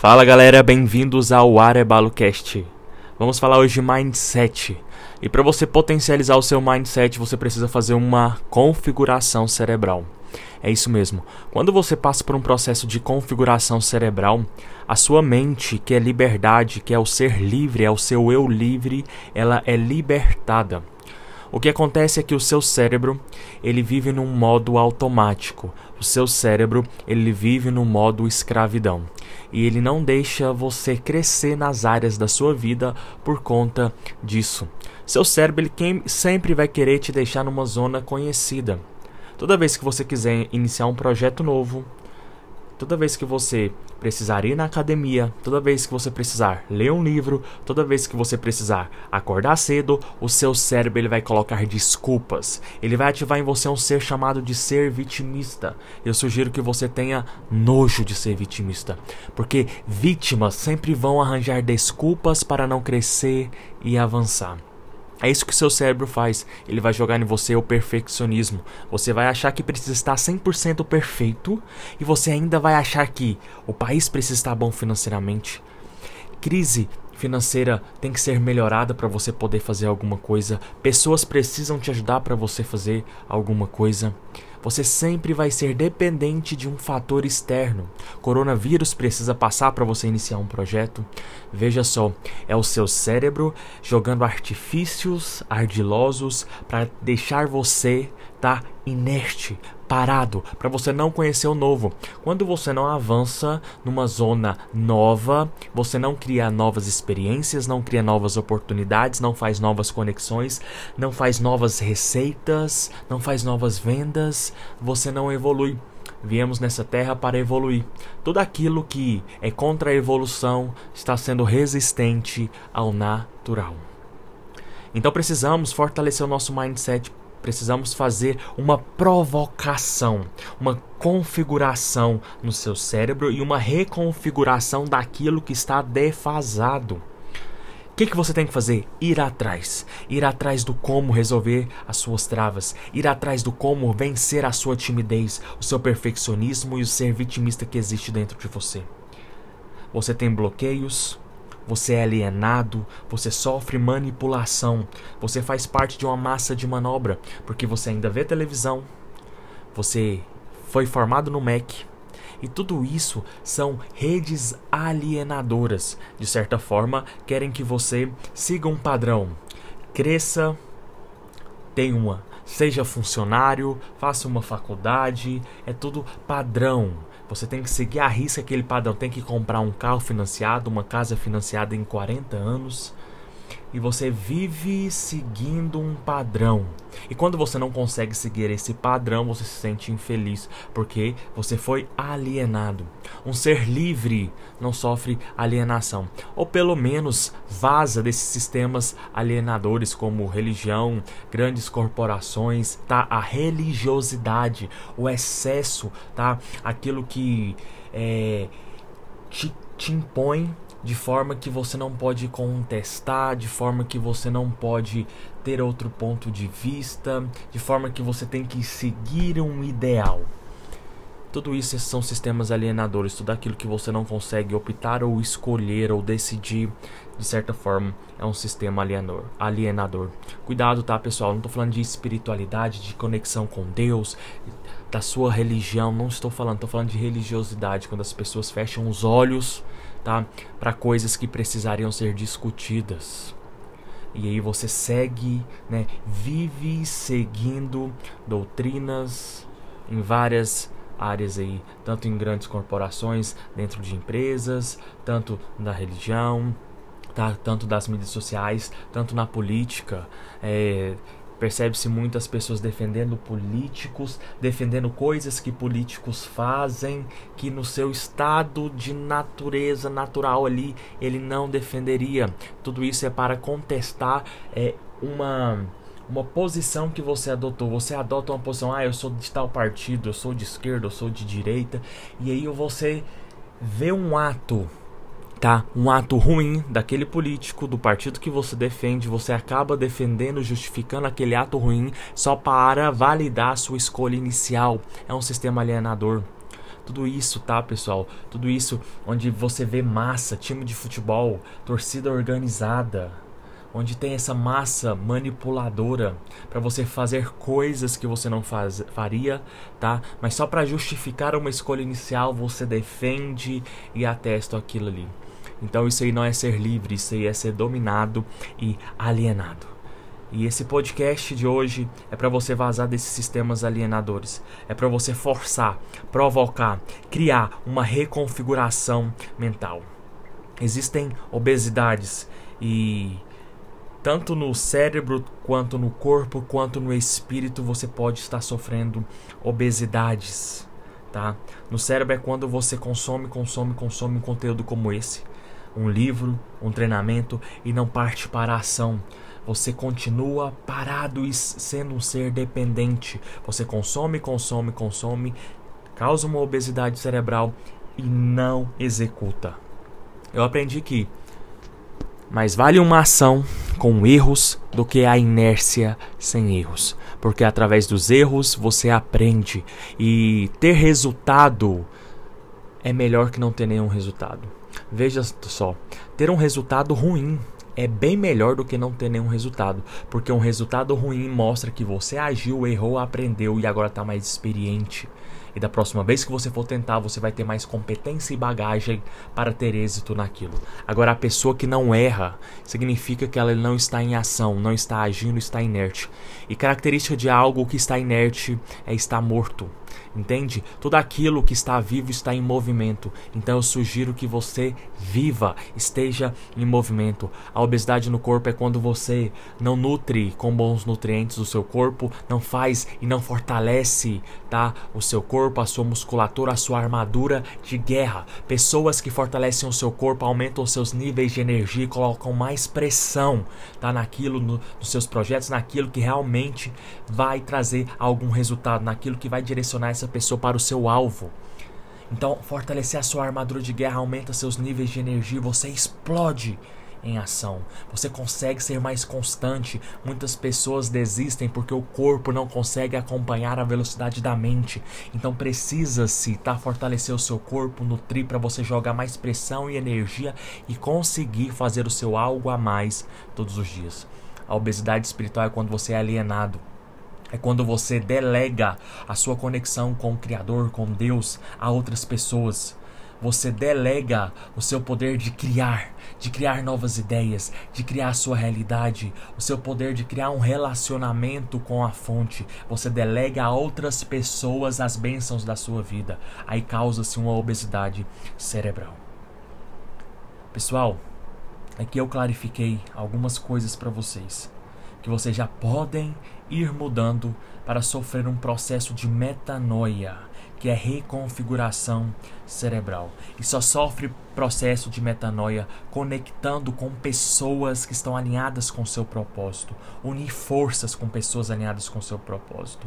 Fala galera, bem-vindos ao ArebaluCast. Vamos falar hoje de mindset. E para você potencializar o seu mindset, você precisa fazer uma configuração cerebral. É isso mesmo. Quando você passa por um processo de configuração cerebral, a sua mente, que é liberdade, que é o ser livre, é o seu eu livre, ela é libertada. O que acontece é que o seu cérebro, ele vive num modo automático. O seu cérebro, ele vive no modo escravidão. E ele não deixa você crescer nas áreas da sua vida por conta disso. Seu cérebro, ele sempre vai querer te deixar numa zona conhecida. Toda vez que você quiser iniciar um projeto novo, toda vez que você precisar ir na academia, toda vez que você precisar ler um livro, toda vez que você precisar acordar cedo, o seu cérebro ele vai colocar desculpas. Ele vai ativar em você um ser chamado de ser vitimista. Eu sugiro que você tenha nojo de ser vitimista, porque vítimas sempre vão arranjar desculpas para não crescer e avançar. É isso que o seu cérebro faz. Ele vai jogar em você o perfeccionismo. Você vai achar que precisa estar 100% perfeito e você ainda vai achar que o país precisa estar bom financeiramente. Crise financeira tem que ser melhorada para você poder fazer alguma coisa. Pessoas precisam te ajudar para você fazer alguma coisa. Você sempre vai ser dependente de um fator externo. Coronavírus precisa passar para você iniciar um projeto. Veja só, é o seu cérebro jogando artifícios ardilosos para deixar você tá inerte, parado, para você não conhecer o novo. Quando você não avança numa zona nova, você não cria novas experiências, não cria novas oportunidades, não faz novas conexões, não faz novas receitas, não faz novas vendas, você não evolui. Viemos nessa terra para evoluir. Tudo aquilo que é contra a evolução está sendo resistente ao natural. Então precisamos fortalecer o nosso mindset precisamos fazer uma provocação, uma configuração no seu cérebro e uma reconfiguração daquilo que está defasado. O que, que você tem que fazer? Ir atrás. Ir atrás do como resolver as suas travas. Ir atrás do como vencer a sua timidez, o seu perfeccionismo e o ser vitimista que existe dentro de você. Você tem bloqueios, você é alienado, você sofre manipulação, você faz parte de uma massa de manobra, porque você ainda vê televisão, você foi formado no MEC, e tudo isso são redes alienadoras. De certa forma, querem que você siga um padrão, cresça, tenha uma, seja funcionário, faça uma faculdade, é tudo padrão. Você tem que seguir a risca aquele padrão. Tem que comprar um carro financiado, uma casa financiada em 40 anos e você vive seguindo um padrão. E quando você não consegue seguir esse padrão, você se sente infeliz, porque você foi alienado. Um ser livre não sofre alienação, ou pelo menos vaza desses sistemas alienadores como religião, grandes corporações, tá? A religiosidade, o excesso, tá? Aquilo que é, te, te impõe de forma que você não pode contestar, de forma que você não pode ter outro ponto de vista, de forma que você tem que seguir um ideal. Tudo isso são sistemas alienadores, tudo aquilo que você não consegue optar ou escolher ou decidir, de certa forma, é um sistema alienador. alienador. Cuidado, tá, pessoal? Não estou falando de espiritualidade, de conexão com Deus, da sua religião, não estou falando, estou falando de religiosidade, quando as pessoas fecham os olhos tá? Para coisas que precisariam ser discutidas. E aí você segue, né? Vive seguindo doutrinas em várias áreas aí, tanto em grandes corporações, dentro de empresas, tanto na religião, tá? tanto das mídias sociais, tanto na política. É, Percebe-se muitas pessoas defendendo políticos, defendendo coisas que políticos fazem, que no seu estado de natureza natural ali ele não defenderia. Tudo isso é para contestar é, uma uma posição que você adotou. Você adota uma posição, ah, eu sou de tal partido, eu sou de esquerda, eu sou de direita, e aí você vê um ato tá? Um ato ruim daquele político, do partido que você defende, você acaba defendendo, justificando aquele ato ruim só para validar a sua escolha inicial. É um sistema alienador. tudo isso, tá, pessoal? Tudo isso onde você vê massa, time de futebol, torcida organizada, onde tem essa massa manipuladora para você fazer coisas que você não faz, faria, tá? Mas só para justificar uma escolha inicial, você defende e atesta aquilo ali. Então isso aí não é ser livre, isso aí é ser dominado e alienado. E esse podcast de hoje é para você vazar desses sistemas alienadores. É para você forçar, provocar, criar uma reconfiguração mental. Existem obesidades e tanto no cérebro, quanto no corpo, quanto no espírito, você pode estar sofrendo obesidades, tá? No cérebro é quando você consome, consome, consome um conteúdo como esse, um livro, um treinamento e não parte para a ação. Você continua parado e sendo um ser dependente. Você consome, consome, consome, causa uma obesidade cerebral e não executa. Eu aprendi que mais vale uma ação com erros do que a inércia sem erros, porque através dos erros você aprende e ter resultado é melhor que não ter nenhum resultado. Veja só, ter um resultado ruim é bem melhor do que não ter nenhum resultado, porque um resultado ruim mostra que você agiu, errou, aprendeu e agora está mais experiente. E da próxima vez que você for tentar, você vai ter mais competência e bagagem para ter êxito naquilo. Agora, a pessoa que não erra significa que ela não está em ação, não está agindo, está inerte. E característica de algo que está inerte é estar morto. Entende? Tudo aquilo que está vivo está em movimento. Então eu sugiro que você viva, esteja em movimento. A obesidade no corpo é quando você não nutre com bons nutrientes o seu corpo, não faz e não fortalece, tá? O seu corpo, a sua musculatura, a sua armadura de guerra. Pessoas que fortalecem o seu corpo aumentam seus níveis de energia e colocam mais pressão, tá? Naquilo, no, nos seus projetos, naquilo que realmente vai trazer algum resultado, naquilo que vai direcionar essa pessoa para o seu alvo. Então, fortalecer a sua armadura de guerra aumenta seus níveis de energia, você explode em ação. Você consegue ser mais constante. Muitas pessoas desistem porque o corpo não consegue acompanhar a velocidade da mente. Então precisa-se tá fortalecer o seu corpo, nutrir para você jogar mais pressão e energia e conseguir fazer o seu algo a mais todos os dias. A obesidade espiritual é quando você é alienado é quando você delega a sua conexão com o Criador, com Deus, a outras pessoas. Você delega o seu poder de criar, de criar novas ideias, de criar a sua realidade, o seu poder de criar um relacionamento com a fonte. Você delega a outras pessoas as bênçãos da sua vida. Aí causa-se uma obesidade cerebral. Pessoal, aqui eu clarifiquei algumas coisas para vocês que vocês já podem ir mudando para sofrer um processo de metanoia, que é reconfiguração cerebral. E só sofre processo de metanoia conectando com pessoas que estão alinhadas com seu propósito, unir forças com pessoas alinhadas com seu propósito.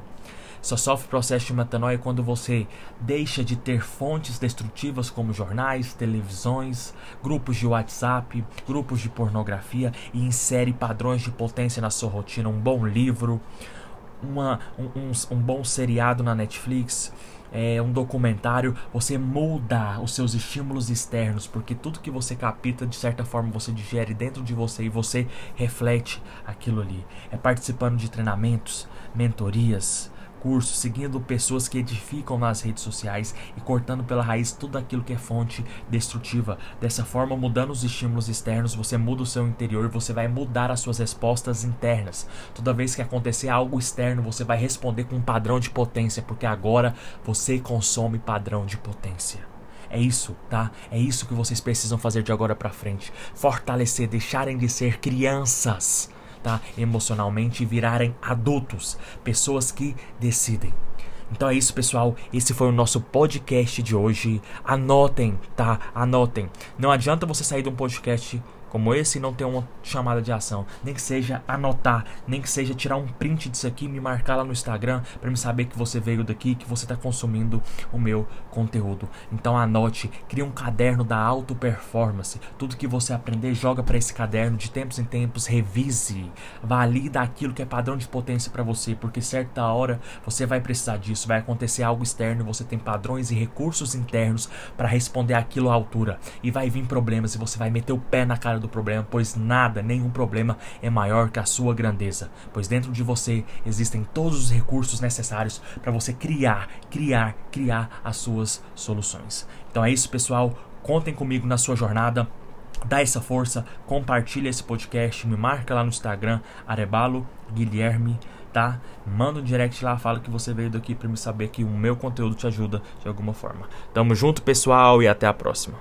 Só sofre processo de metanoia quando você deixa de ter fontes destrutivas como jornais, televisões, grupos de WhatsApp, grupos de pornografia e insere padrões de potência na sua rotina. Um bom livro, uma, um, um, um bom seriado na Netflix, é, um documentário, você muda os seus estímulos externos, porque tudo que você capta, de certa forma, você digere dentro de você e você reflete aquilo ali. É participando de treinamentos, mentorias, seguindo pessoas que edificam nas redes sociais e cortando pela raiz tudo aquilo que é fonte destrutiva. Dessa forma, mudando os estímulos externos, você muda o seu interior, você vai mudar as suas respostas internas. Toda vez que acontecer algo externo, você vai responder com um padrão de potência, porque agora você consome padrão de potência. É isso, tá? É isso que vocês precisam fazer de agora para frente. Fortalecer, deixarem de ser crianças tá? Emocionalmente virarem adultos, pessoas que decidem. Então é isso, pessoal. Esse foi o nosso podcast de hoje. Anotem, tá? Anotem. Não adianta você sair de um podcast como esse e não ter uma chamada de ação. Nem que seja anotar, nem que seja tirar um print disso aqui, me marcar lá no Instagram para me saber que você veio daqui, que você está consumindo o meu conteúdo. Então anote, crie um caderno da auto performance. Tudo que você aprender, joga para esse caderno de tempos em tempos, revise, valida aquilo que é padrão de potência para você, porque certa hora você vai precisar disso, vai acontecer algo externo você tem padrões e recursos internos para responder aquilo à altura. E vai vir problemas e você vai meter o pé na cara do problema, pois nada, nenhum problema é maior que a sua grandeza. Pois dentro de você existem todos os recursos necessários para você criar, criar, criar as suas soluções. Então é isso, pessoal. Contem comigo na sua jornada. Dá essa força, compartilha esse podcast, me marca lá no Instagram, Arebalo Guilherme, tá? Manda um direct lá, fala que você veio daqui para me saber que o meu conteúdo te ajuda de alguma forma. Tamo junto, pessoal, e até a próxima.